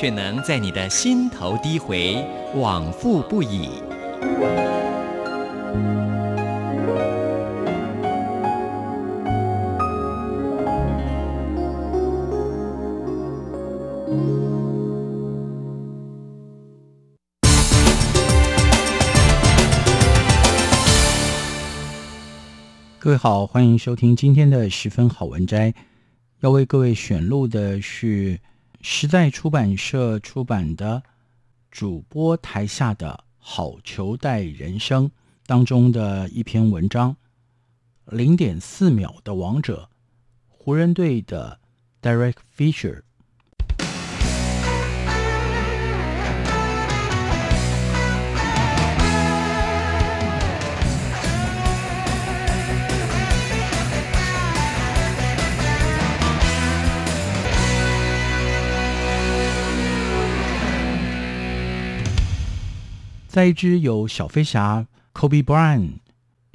却能在你的心头低回，往复不已。各位好，欢迎收听今天的十分好文摘。要为各位选录的是时代出版社出版的《主播台下的好球带人生》当中的一篇文章，《零点四秒的王者》，湖人队的 Derek Fisher。在一支有小飞侠 Kobe Bryant、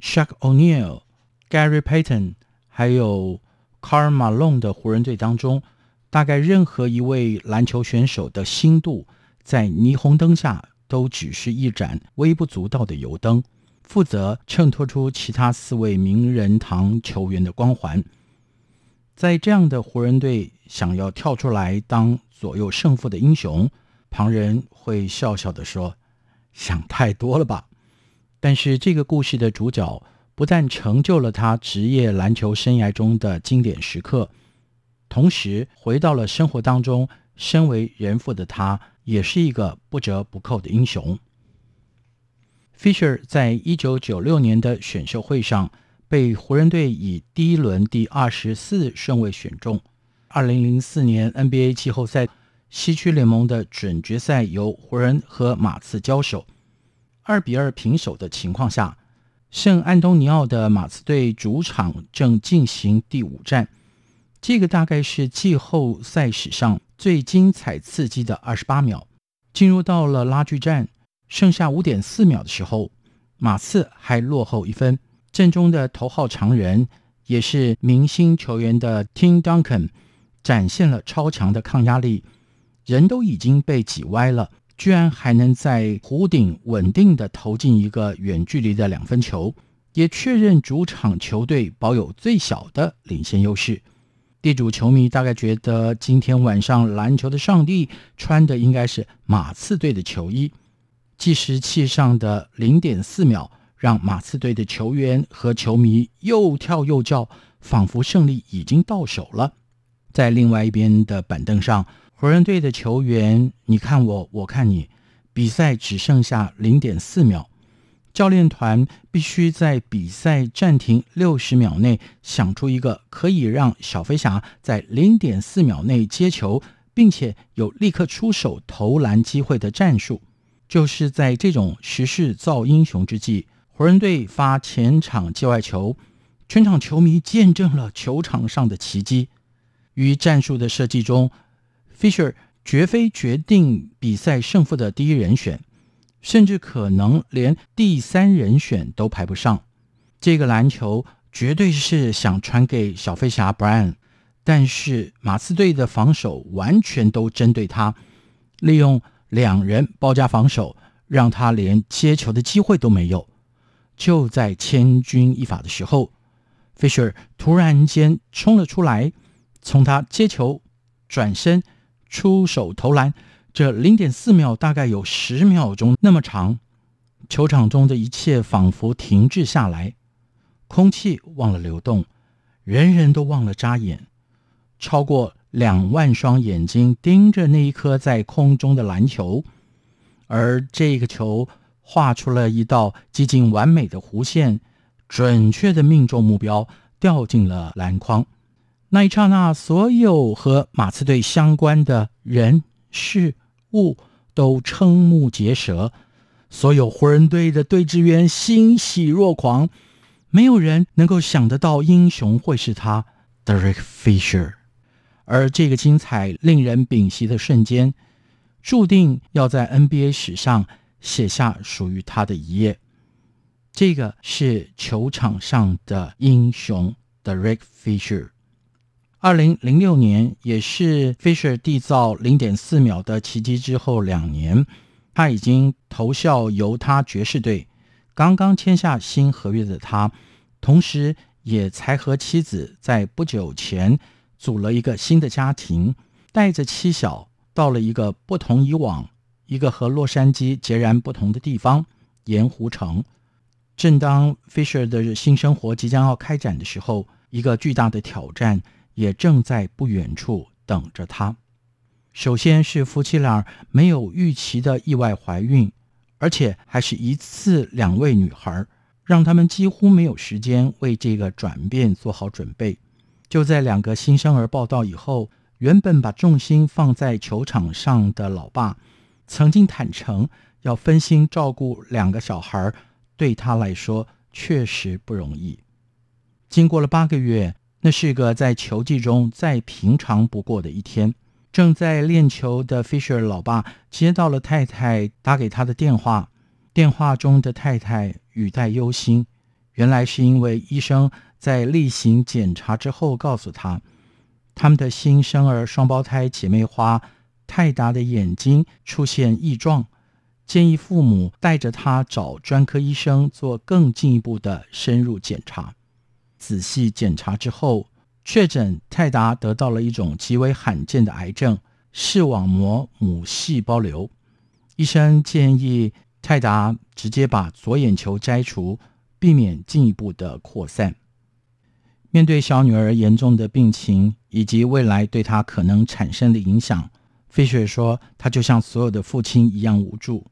Shaq O'Neal、Gary Payton，还有 Karl Malone 的湖人队当中，大概任何一位篮球选手的心度，在霓虹灯下都只是一盏微不足道的油灯，负责衬托出其他四位名人堂球员的光环。在这样的湖人队想要跳出来当左右胜负的英雄，旁人会笑笑地说。想太多了吧？但是这个故事的主角不但成就了他职业篮球生涯中的经典时刻，同时回到了生活当中，身为人父的他也是一个不折不扣的英雄。Fisher 在一九九六年的选秀会上被湖人队以第一轮第二十四顺位选中。二零零四年 NBA 季后赛。西区联盟的准决赛由湖人和马刺交手，二比二平手的情况下，圣安东尼奥的马刺队主场正进行第五战。这个大概是季后赛史上最精彩刺激的二十八秒。进入到了拉锯战，剩下五点四秒的时候，马刺还落后一分。阵中的头号长人，也是明星球员的 Tim Duncan，展现了超强的抗压力。人都已经被挤歪了，居然还能在弧顶稳定地投进一个远距离的两分球，也确认主场球队保有最小的领先优势。地主球迷大概觉得今天晚上篮球的上帝穿的应该是马刺队的球衣。计时器上的零点四秒，让马刺队的球员和球迷又跳又叫，仿佛胜利已经到手了。在另外一边的板凳上。湖人队的球员，你看我，我看你，比赛只剩下零点四秒，教练团必须在比赛暂停六十秒内想出一个可以让小飞侠在零点四秒内接球，并且有立刻出手投篮机会的战术。就是在这种时势造英雄之际，湖人队发前场界外球，全场球迷见证了球场上的奇迹。于战术的设计中。Fisher 绝非决定比赛胜负的第一人选，甚至可能连第三人选都排不上。这个篮球绝对是想传给小飞侠 Brian，但是马刺队的防守完全都针对他，利用两人包夹防守，让他连接球的机会都没有。就在千钧一发的时候，Fisher 突然间冲了出来，从他接球转身。出手投篮，这零点四秒大概有十秒钟那么长，球场中的一切仿佛停滞下来，空气忘了流动，人人都忘了眨眼，超过两万双眼睛盯着那一颗在空中的篮球，而这个球画出了一道几近完美的弧线，准确的命中目标，掉进了篮筐。那一刹那，所有和马刺队相关的人事物都瞠目结舌，所有湖人队的队职员欣喜若狂，没有人能够想得到英雄会是他，Derek Fisher。而这个精彩、令人屏息的瞬间，注定要在 NBA 史上写下属于他的一页。这个是球场上的英雄，Derek Fisher。二零零六年，也是 Fisher 缔造零点四秒的奇迹之后两年。他已经投效犹他爵士队，刚刚签下新合约的他，同时也才和妻子在不久前组了一个新的家庭，带着妻小到了一个不同以往、一个和洛杉矶截然不同的地方——盐湖城。正当 Fisher 的新生活即将要开展的时候，一个巨大的挑战也正在不远处等着他。首先是夫妻俩没有预期的意外怀孕，而且还是一次两位女孩，让他们几乎没有时间为这个转变做好准备。就在两个新生儿报到以后，原本把重心放在球场上的老爸，曾经坦诚要分心照顾两个小孩，对他来说确实不容易。经过了八个月，那是个在球季中再平常不过的一天。正在练球的 Fisher 老爸接到了太太打给他的电话，电话中的太太语带忧心，原来是因为医生在例行检查之后告诉他，他们的新生儿双胞胎姐妹花泰达的眼睛出现异状，建议父母带着他找专科医生做更进一步的深入检查。仔细检查之后，确诊泰达得到了一种极为罕见的癌症——视网膜母细胞瘤。医生建议泰达直接把左眼球摘除，避免进一步的扩散。面对小女儿严重的病情以及未来对她可能产生的影响，Fisher 说：“他就像所有的父亲一样无助。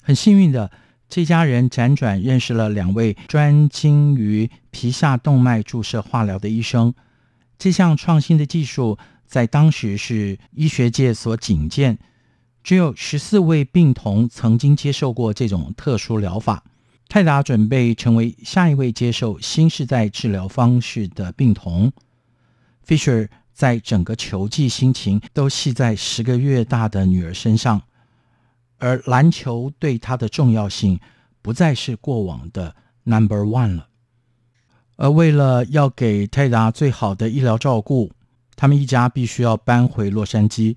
很幸运的。”这家人辗转认识了两位专精于皮下动脉注射化疗的医生。这项创新的技术在当时是医学界所仅见，只有十四位病童曾经接受过这种特殊疗法。泰达准备成为下一位接受新时代治疗方式的病童。Fisher 在整个球季心情都系在十个月大的女儿身上。而篮球对他的重要性不再是过往的 number one 了。而为了要给泰达最好的医疗照顾，他们一家必须要搬回洛杉矶。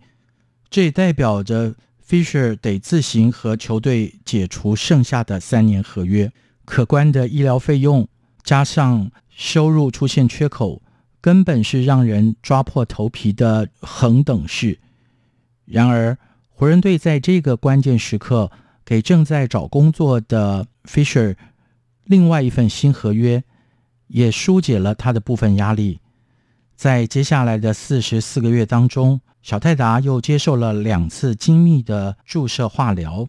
这也代表着 Fisher 得自行和球队解除剩下的三年合约。可观的医疗费用加上收入出现缺口，根本是让人抓破头皮的横等式。然而，湖人队在这个关键时刻给正在找工作的 Fisher 另外一份新合约，也疏解了他的部分压力。在接下来的四十四个月当中，小泰达又接受了两次精密的注射化疗。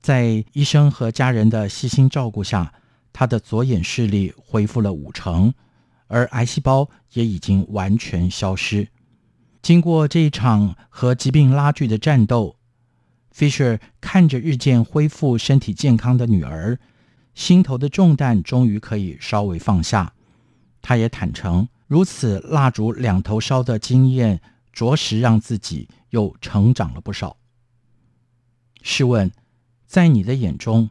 在医生和家人的细心照顾下，他的左眼视力恢复了五成，而癌细胞也已经完全消失。经过这一场和疾病拉锯的战斗，Fisher 看着日渐恢复身体健康的女儿，心头的重担终于可以稍微放下。他也坦诚，如此蜡烛两头烧的经验，着实让自己又成长了不少。试问，在你的眼中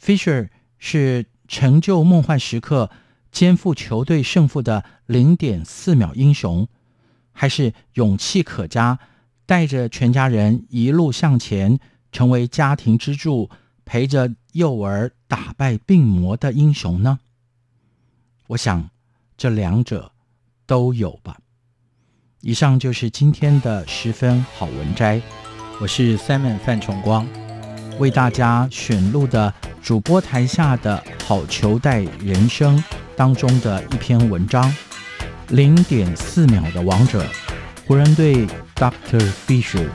，Fisher 是成就梦幻时刻、肩负球队胜负的零点四秒英雄？还是勇气可嘉，带着全家人一路向前，成为家庭支柱，陪着幼儿打败病魔的英雄呢？我想，这两者都有吧。以上就是今天的十分好文摘，我是 Simon 范崇光，为大家选录的主播台下的好球带人生当中的一篇文章。零点四秒的王者，湖人队 Dr. Fisher。